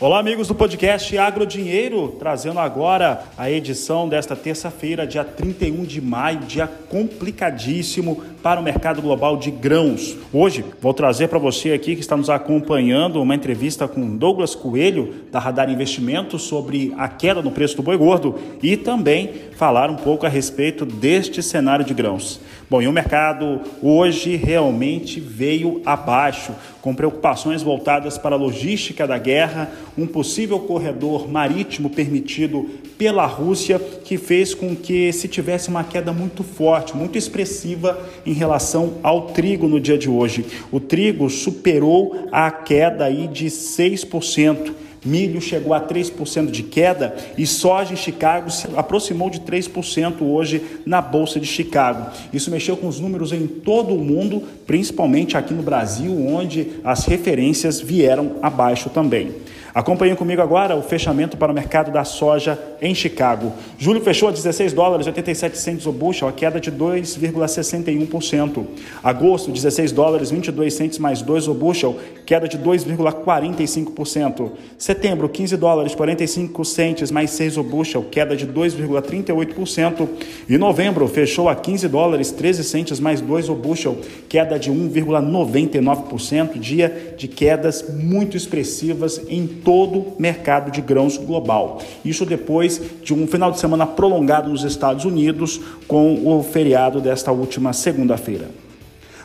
Olá, amigos do podcast Agro Dinheiro, trazendo agora a edição desta terça-feira, dia 31 de maio, dia complicadíssimo para o mercado global de grãos. Hoje vou trazer para você aqui que está nos acompanhando uma entrevista com Douglas Coelho, da Radar Investimentos, sobre a queda no preço do boi gordo e também falar um pouco a respeito deste cenário de grãos. Bom, e o mercado hoje realmente veio abaixo, com preocupações voltadas para a logística da guerra, um possível corredor marítimo permitido pela Rússia, que fez com que se tivesse uma queda muito forte, muito expressiva em relação ao trigo no dia de hoje. O trigo superou a queda aí de 6%. Milho chegou a 3% de queda e soja em Chicago se aproximou de 3% hoje na Bolsa de Chicago. Isso mexeu com os números em todo o mundo, principalmente aqui no Brasil, onde as referências vieram abaixo também. Acompanhem comigo agora o fechamento para o mercado da soja em Chicago. Julho fechou a 16 dólares 87 centos o bushel, a queda de 2,61%. Agosto, 16 dólares 22 centos mais 2 o bushel, queda de 2,45%. Setembro, 15 dólares 45 centos mais 6 o bushel, queda de 2,38%. E novembro fechou a 15 dólares 13 centos mais 2 o bushel, queda de 1,99%, dia de quedas muito expressivas em todo o mercado de grãos global. Isso depois de um final de semana prolongado nos Estados Unidos com o feriado desta última segunda-feira.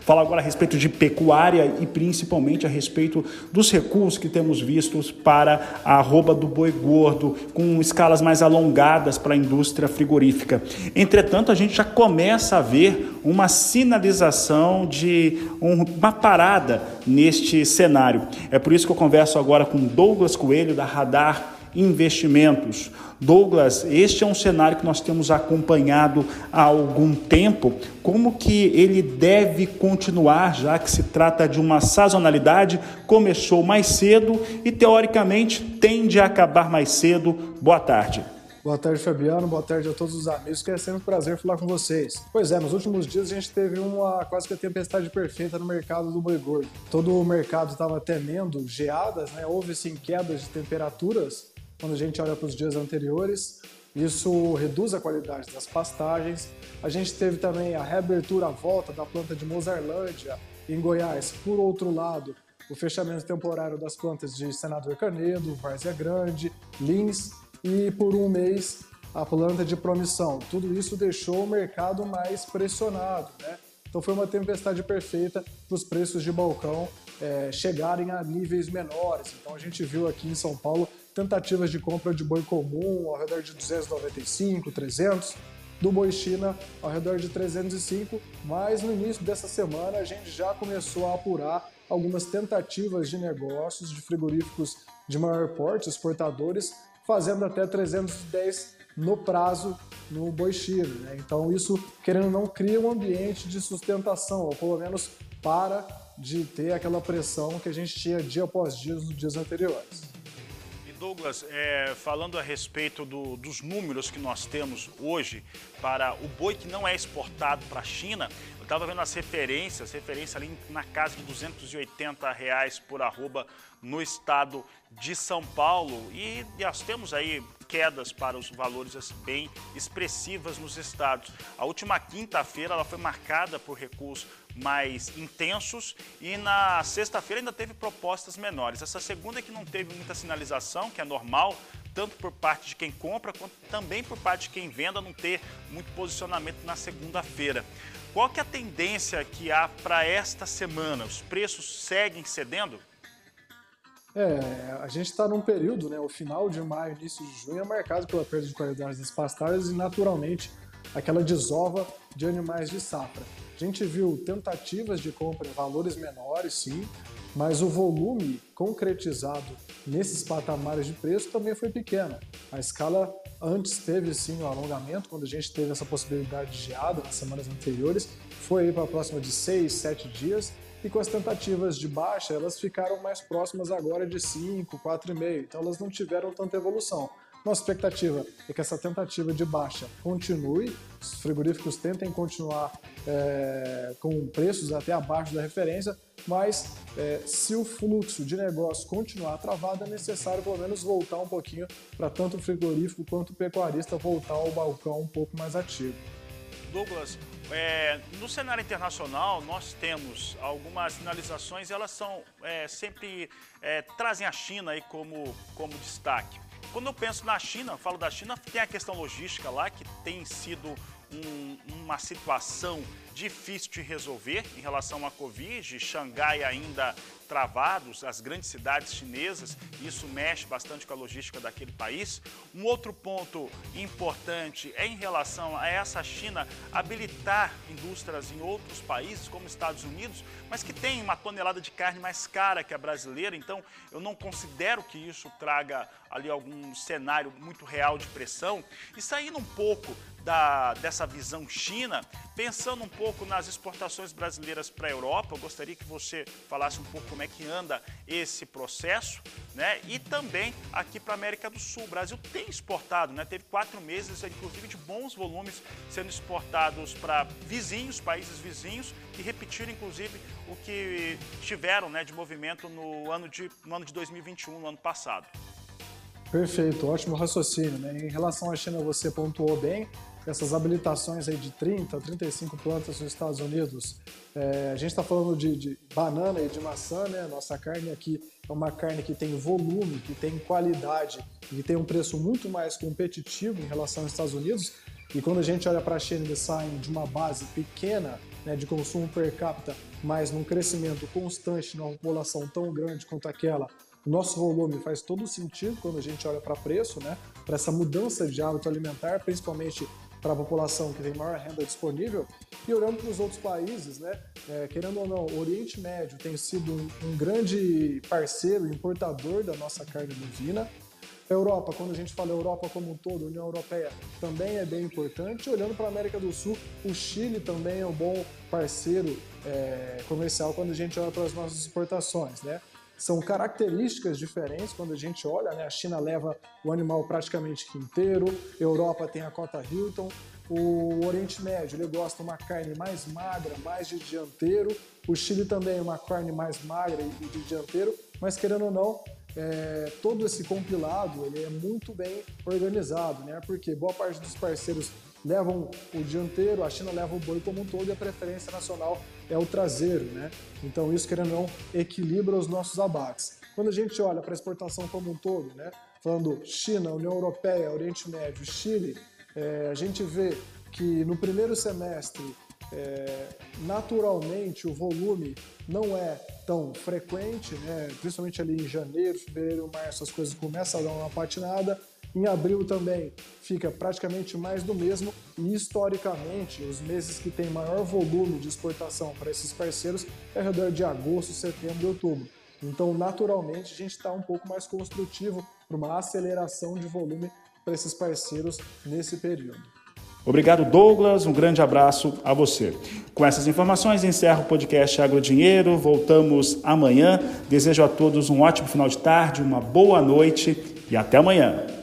Fala agora a respeito de pecuária e principalmente a respeito dos recursos que temos vistos para a arroba do boi gordo, com escalas mais alongadas para a indústria frigorífica. Entretanto, a gente já começa a ver uma sinalização de uma parada neste cenário. É por isso que eu converso agora com Douglas Coelho, da Radar investimentos. Douglas, este é um cenário que nós temos acompanhado há algum tempo. Como que ele deve continuar, já que se trata de uma sazonalidade, começou mais cedo e teoricamente tende a acabar mais cedo. Boa tarde. Boa tarde, Fabiano. Boa tarde a todos os amigos. Que é sempre um prazer falar com vocês. Pois é, nos últimos dias a gente teve uma quase que a tempestade perfeita no mercado do boi gordo. Todo o mercado estava temendo geadas, né? Houve sim quedas de temperaturas quando a gente olha para os dias anteriores. Isso reduz a qualidade das pastagens. A gente teve também a reabertura à volta da planta de Mozarlândia em Goiás. Por outro lado, o fechamento temporário das plantas de Senador Canedo, Várzea Grande, Lins e por um mês a planta de promissão. Tudo isso deixou o mercado mais pressionado, né? Então foi uma tempestade perfeita para os preços de balcão é, chegarem a níveis menores. Então a gente viu aqui em São Paulo tentativas de compra de boi comum ao redor de 295, 300, do boi China ao redor de 305, mas no início dessa semana a gente já começou a apurar algumas tentativas de negócios de frigoríficos de maior porte, exportadores, fazendo até 310 no prazo no boi China. Né? Então isso, querendo ou não, cria um ambiente de sustentação, ou pelo menos para de ter aquela pressão que a gente tinha dia após dia nos dias anteriores. Douglas, é, falando a respeito do, dos números que nós temos hoje para o boi que não é exportado para a China, eu estava vendo as referências, referência ali na casa de 280 reais por arroba no estado de São Paulo e nós temos aí quedas para os valores assim, bem expressivas nos estados. A última quinta-feira ela foi marcada por recuos mais intensos e na sexta-feira ainda teve propostas menores. Essa segunda é que não teve muita sinalização, que é normal, tanto por parte de quem compra quanto também por parte de quem venda não ter muito posicionamento na segunda-feira. Qual que é a tendência que há para esta semana? Os preços seguem cedendo? É, a gente está num período, né, o final de maio, início de junho, é marcado pela perda de qualidade das pastagens e, naturalmente, aquela desova de animais de safra. A gente viu tentativas de compra em valores menores, sim, mas o volume concretizado nesses patamares de preço também foi pequeno. A escala antes teve sim o um alongamento, quando a gente teve essa possibilidade de geada nas semanas anteriores, foi para próxima de 6, 7 dias, e com as tentativas de baixa, elas ficaram mais próximas agora de 5, 4,5, então elas não tiveram tanta evolução. Nossa expectativa é que essa tentativa de baixa continue, os frigoríficos tentem continuar é, com preços até abaixo da referência, mas é, se o fluxo de negócio continuar travado, é necessário pelo menos voltar um pouquinho para tanto o frigorífico quanto o pecuarista voltar ao balcão um pouco mais ativo. Douglas, é, no cenário internacional nós temos algumas sinalizações elas são é, sempre é, trazem a China aí como, como destaque. Quando eu penso na China, falo da China, tem a questão logística lá, que tem sido um, uma situação difícil de resolver em relação à Covid. Xangai ainda travados, as grandes cidades chinesas, isso mexe bastante com a logística daquele país. Um outro ponto importante é em relação a essa China habilitar indústrias em outros países, como Estados Unidos, mas que tem uma tonelada de carne mais cara que a brasileira, então eu não considero que isso traga ali algum cenário muito real de pressão. E saindo um pouco da, dessa visão China, pensando um pouco nas exportações brasileiras para a Europa, eu gostaria que você falasse um pouco como é que anda esse processo, né? E também aqui para a América do Sul. O Brasil tem exportado, né? Teve quatro meses, inclusive, de bons volumes sendo exportados para vizinhos, países vizinhos, que repetiram, inclusive, o que tiveram né, de movimento no ano de, no ano de 2021, no ano passado. Perfeito, ótimo raciocínio. Né? Em relação à China, você pontuou bem essas habilitações aí de 30, 35 plantas nos Estados Unidos. É, a gente está falando de, de, banana e de maçã, né? Nossa carne aqui é uma carne que tem volume, que tem qualidade e tem um preço muito mais competitivo em relação aos Estados Unidos. E quando a gente olha para a China, eles saem de uma base pequena né, de consumo per capita, mas num crescimento constante numa população tão grande quanto aquela. Nosso volume faz todo sentido quando a gente olha para preço, né? Para essa mudança de hábito alimentar, principalmente para a população que tem maior renda disponível. E olhando para os outros países, né, é, querendo ou não, o Oriente Médio tem sido um, um grande parceiro, importador da nossa carne bovina. A Europa, quando a gente fala Europa como um todo, União Europeia também é bem importante. Olhando para a América do Sul, o Chile também é um bom parceiro é, comercial quando a gente olha para as nossas exportações, né? São características diferentes quando a gente olha, né? A China leva o animal praticamente inteiro, Europa tem a cota Hilton, o Oriente Médio ele gosta de uma carne mais magra, mais de dianteiro, o Chile também uma carne mais magra e de dianteiro, mas querendo ou não, é, todo esse compilado ele é muito bem organizado, né? Porque boa parte dos parceiros levam o dianteiro, a China leva o boi como um todo e a preferência nacional é o traseiro, né? Então isso, querendo ou não, equilibra os nossos abates. Quando a gente olha para a exportação como um todo, né? Falando China, União Europeia, Oriente Médio, Chile, é, a gente vê que no primeiro semestre, é, naturalmente, o volume não é tão frequente, né? principalmente ali em janeiro, fevereiro, março, as coisas começam a dar uma patinada, em abril também fica praticamente mais do mesmo e historicamente os meses que tem maior volume de exportação para esses parceiros é ao redor de agosto, setembro e outubro. Então, naturalmente, a gente está um pouco mais construtivo para uma aceleração de volume para esses parceiros nesse período. Obrigado, Douglas. Um grande abraço a você. Com essas informações, encerro o podcast Agrodinheiro. Voltamos amanhã. Desejo a todos um ótimo final de tarde, uma boa noite e até amanhã.